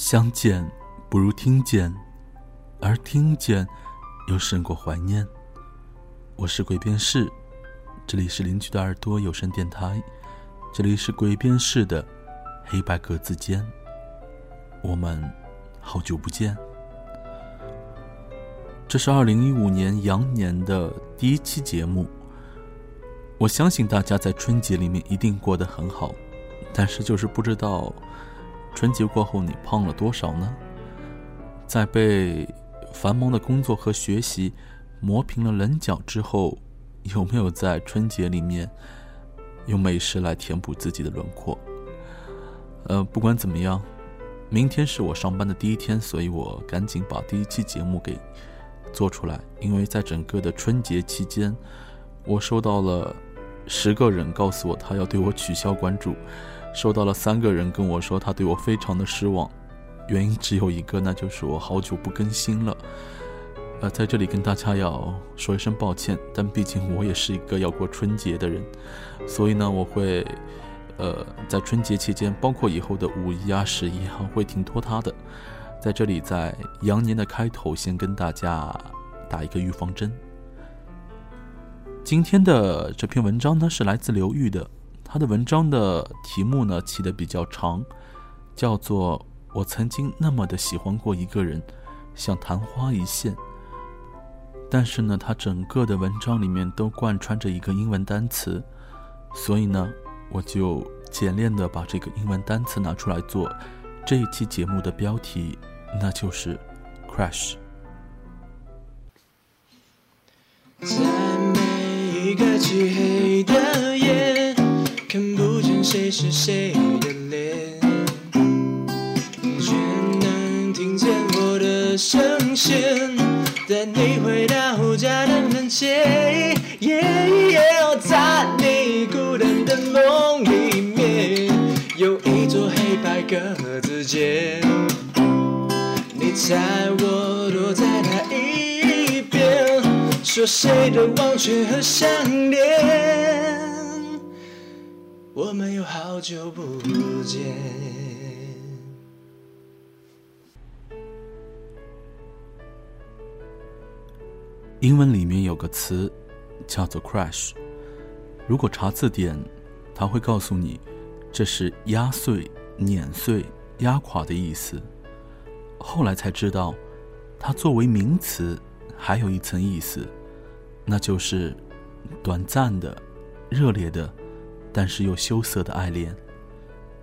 相见不如听见，而听见又胜过怀念。我是鬼边士，这里是邻居的耳朵有声电台，这里是鬼边士的黑白格子间。我们好久不见。这是二零一五年羊年的第一期节目。我相信大家在春节里面一定过得很好，但是就是不知道春节过后你胖了多少呢？在被繁忙的工作和学习磨平了棱角之后，有没有在春节里面用美食来填补自己的轮廓？呃，不管怎么样，明天是我上班的第一天，所以我赶紧把第一期节目给。做出来，因为在整个的春节期间，我收到了十个人告诉我他要对我取消关注，收到了三个人跟我说他对我非常的失望，原因只有一个，那就是我好久不更新了。呃，在这里跟大家要说一声抱歉，但毕竟我也是一个要过春节的人，所以呢，我会呃在春节期间，包括以后的五一啊、十一啊，会挺拖沓的。在这里，在羊年的开头，先跟大家打一个预防针。今天的这篇文章呢，是来自刘玉的，他的文章的题目呢起的比较长，叫做“我曾经那么的喜欢过一个人，像昙花一现”。但是呢，他整个的文章里面都贯穿着一个英文单词，所以呢，我就简练的把这个英文单词拿出来做这一期节目的标题。那就是，crash。在每一个漆黑的，看不见谁是谁的脸，却能听见我的声线，带你回到家的门前。在你孤单的梦里面，有一座黑白格子间。你猜我躲在那一边，说谁的忘却和想念，我们有好久不见。英文里面有个词叫做 crash，如果查字典，它会告诉你这是压碎、碾碎、压垮的意思。后来才知道，它作为名词还有一层意思，那就是短暂的、热烈的，但是又羞涩的爱恋。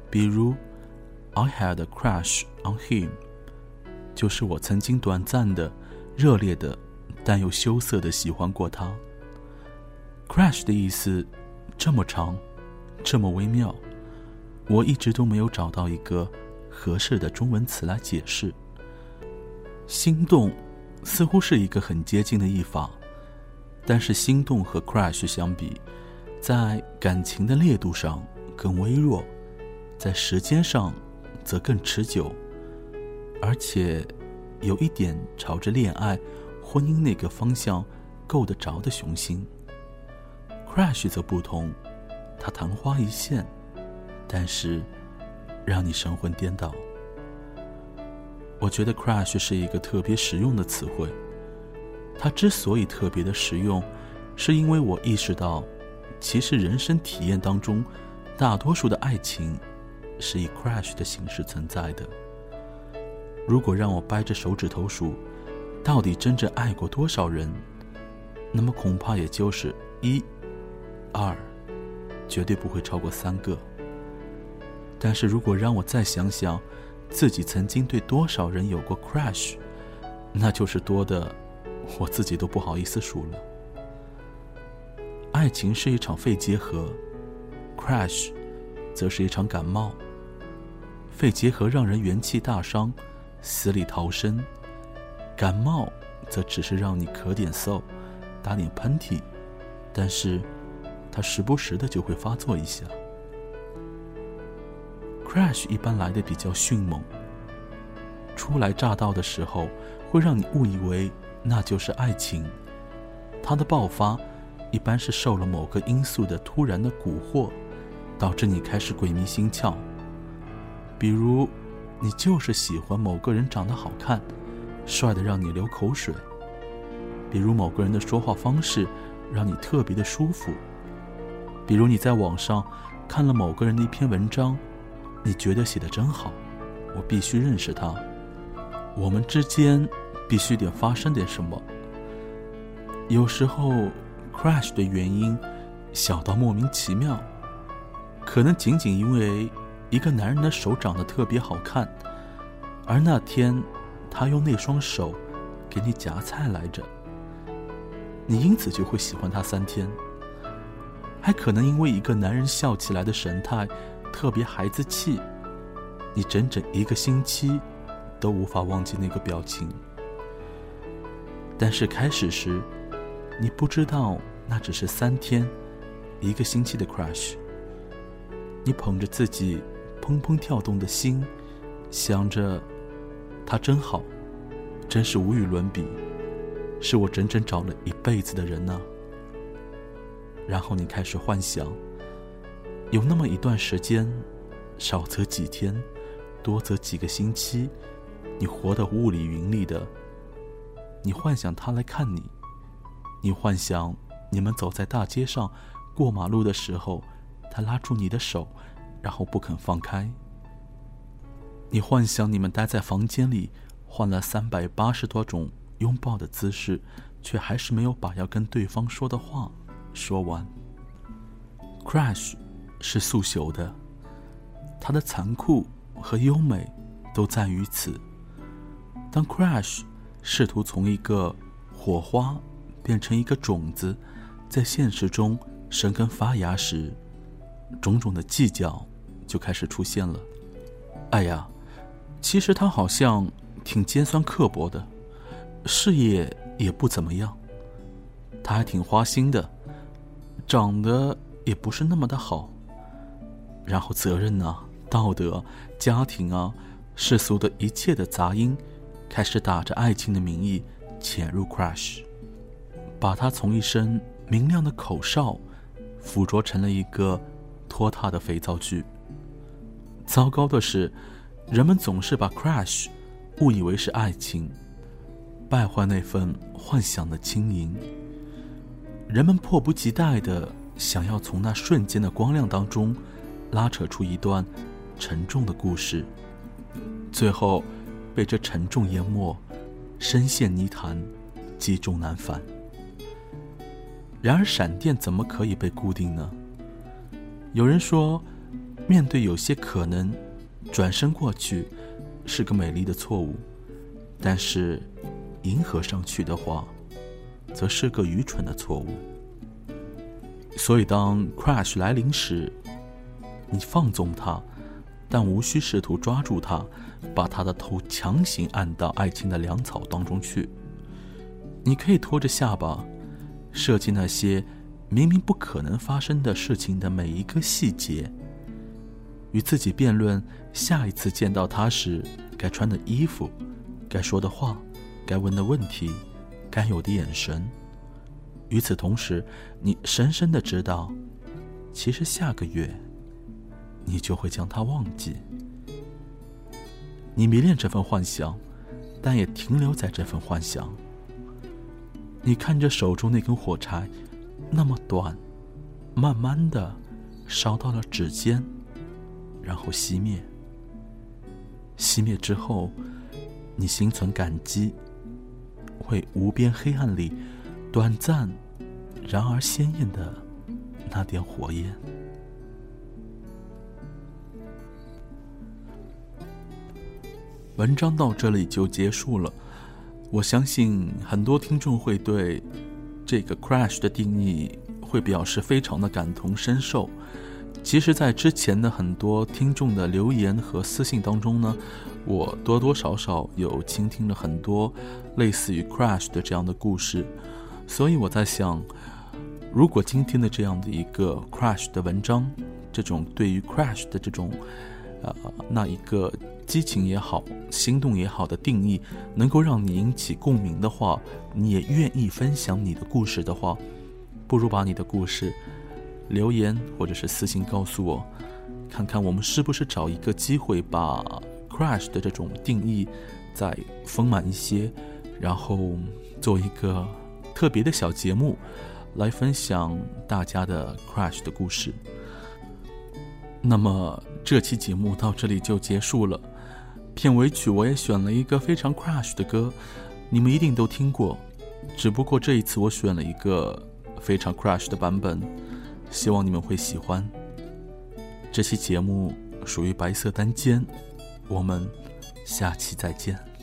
比如，I had a crush on him，就是我曾经短暂的、热烈的，但又羞涩的喜欢过他。crush 的意思这么长，这么微妙，我一直都没有找到一个合适的中文词来解释。心动，似乎是一个很接近的译法，但是心动和 crush 相比，在感情的烈度上更微弱，在时间上则更持久，而且有一点朝着恋爱、婚姻那个方向够得着的雄心。crush 则不同，它昙花一现，但是让你神魂颠倒。我觉得 crash 是一个特别实用的词汇。它之所以特别的实用，是因为我意识到，其实人生体验当中，大多数的爱情是以 crash 的形式存在的。如果让我掰着手指头数，到底真正爱过多少人，那么恐怕也就是一、二，绝对不会超过三个。但是如果让我再想想，自己曾经对多少人有过 crash，那就是多的，我自己都不好意思数了。爱情是一场肺结核，crash，则是一场感冒。肺结核让人元气大伤，死里逃生；感冒则只是让你咳点嗽，打点喷嚏，但是，它时不时的就会发作一下。crash 一般来的比较迅猛，初来乍到的时候，会让你误以为那就是爱情。它的爆发，一般是受了某个因素的突然的蛊惑，导致你开始鬼迷心窍。比如，你就是喜欢某个人长得好看，帅的让你流口水。比如某个人的说话方式让你特别的舒服。比如你在网上看了某个人的一篇文章，你觉得写的真好，我必须认识他。我们之间必须得发生点什么。有时候，crash 的原因小到莫名其妙，可能仅仅因为一个男人的手长得特别好看，而那天他用那双手给你夹菜来着，你因此就会喜欢他三天。还可能因为一个男人笑起来的神态特别孩子气，你整整一个星期都无法忘记那个表情。但是开始时，你不知道那只是三天、一个星期的 crush。你捧着自己砰砰跳动的心，想着他真好，真是无与伦比，是我整整找了一辈子的人呢。然后你开始幻想，有那么一段时间，少则几天，多则几个星期，你活得雾里云里的。你幻想他来看你，你幻想你们走在大街上，过马路的时候，他拉住你的手，然后不肯放开。你幻想你们待在房间里，换了三百八十多种拥抱的姿势，却还是没有把要跟对方说的话。说完，Crash 是速朽的，它的残酷和优美都在于此。当 Crash 试图从一个火花变成一个种子，在现实中生根发芽时，种种的计较就开始出现了。哎呀，其实他好像挺尖酸刻薄的，事业也不怎么样，他还挺花心的。长得也不是那么的好，然后责任啊、道德、家庭啊、世俗的一切的杂音，开始打着爱情的名义潜入 crush 把他从一声明亮的口哨，附着成了一个拖沓的肥皂剧。糟糕的是，人们总是把 Crash 误以为是爱情，败坏那份幻想的轻盈。人们迫不及待的想要从那瞬间的光亮当中拉扯出一段沉重的故事，最后被这沉重淹没，深陷泥潭，积重难返。然而，闪电怎么可以被固定呢？有人说，面对有些可能，转身过去是个美丽的错误；但是，迎合上去的话。则是个愚蠢的错误。所以，当 crash 来临时，你放纵它，但无需试图抓住它，把它的头强行按到爱情的粮草当中去。你可以拖着下巴，设计那些明明不可能发生的事情的每一个细节，与自己辩论下一次见到他时该穿的衣服、该说的话、该问的问题。该有的眼神。与此同时，你深深的知道，其实下个月，你就会将他忘记。你迷恋这份幻想，但也停留在这份幻想。你看着手中那根火柴，那么短，慢慢的烧到了指尖，然后熄灭。熄灭之后，你心存感激。为无边黑暗里，短暂，然而鲜艳的那点火焰。文章到这里就结束了。我相信很多听众会对这个 crash 的定义会表示非常的感同身受。其实，在之前的很多听众的留言和私信当中呢。我多多少少有倾听了很多类似于 crash 的这样的故事，所以我在想，如果今天的这样的一个 crash 的文章，这种对于 crash 的这种，呃，那一个激情也好、心动也好的定义，能够让你引起共鸣的话，你也愿意分享你的故事的话，不如把你的故事留言或者是私信告诉我，看看我们是不是找一个机会把。crush 的这种定义再丰满一些，然后做一个特别的小节目，来分享大家的 crush 的故事。那么这期节目到这里就结束了。片尾曲我也选了一个非常 crush 的歌，你们一定都听过，只不过这一次我选了一个非常 crush 的版本，希望你们会喜欢。这期节目属于白色单间，我们下期再见。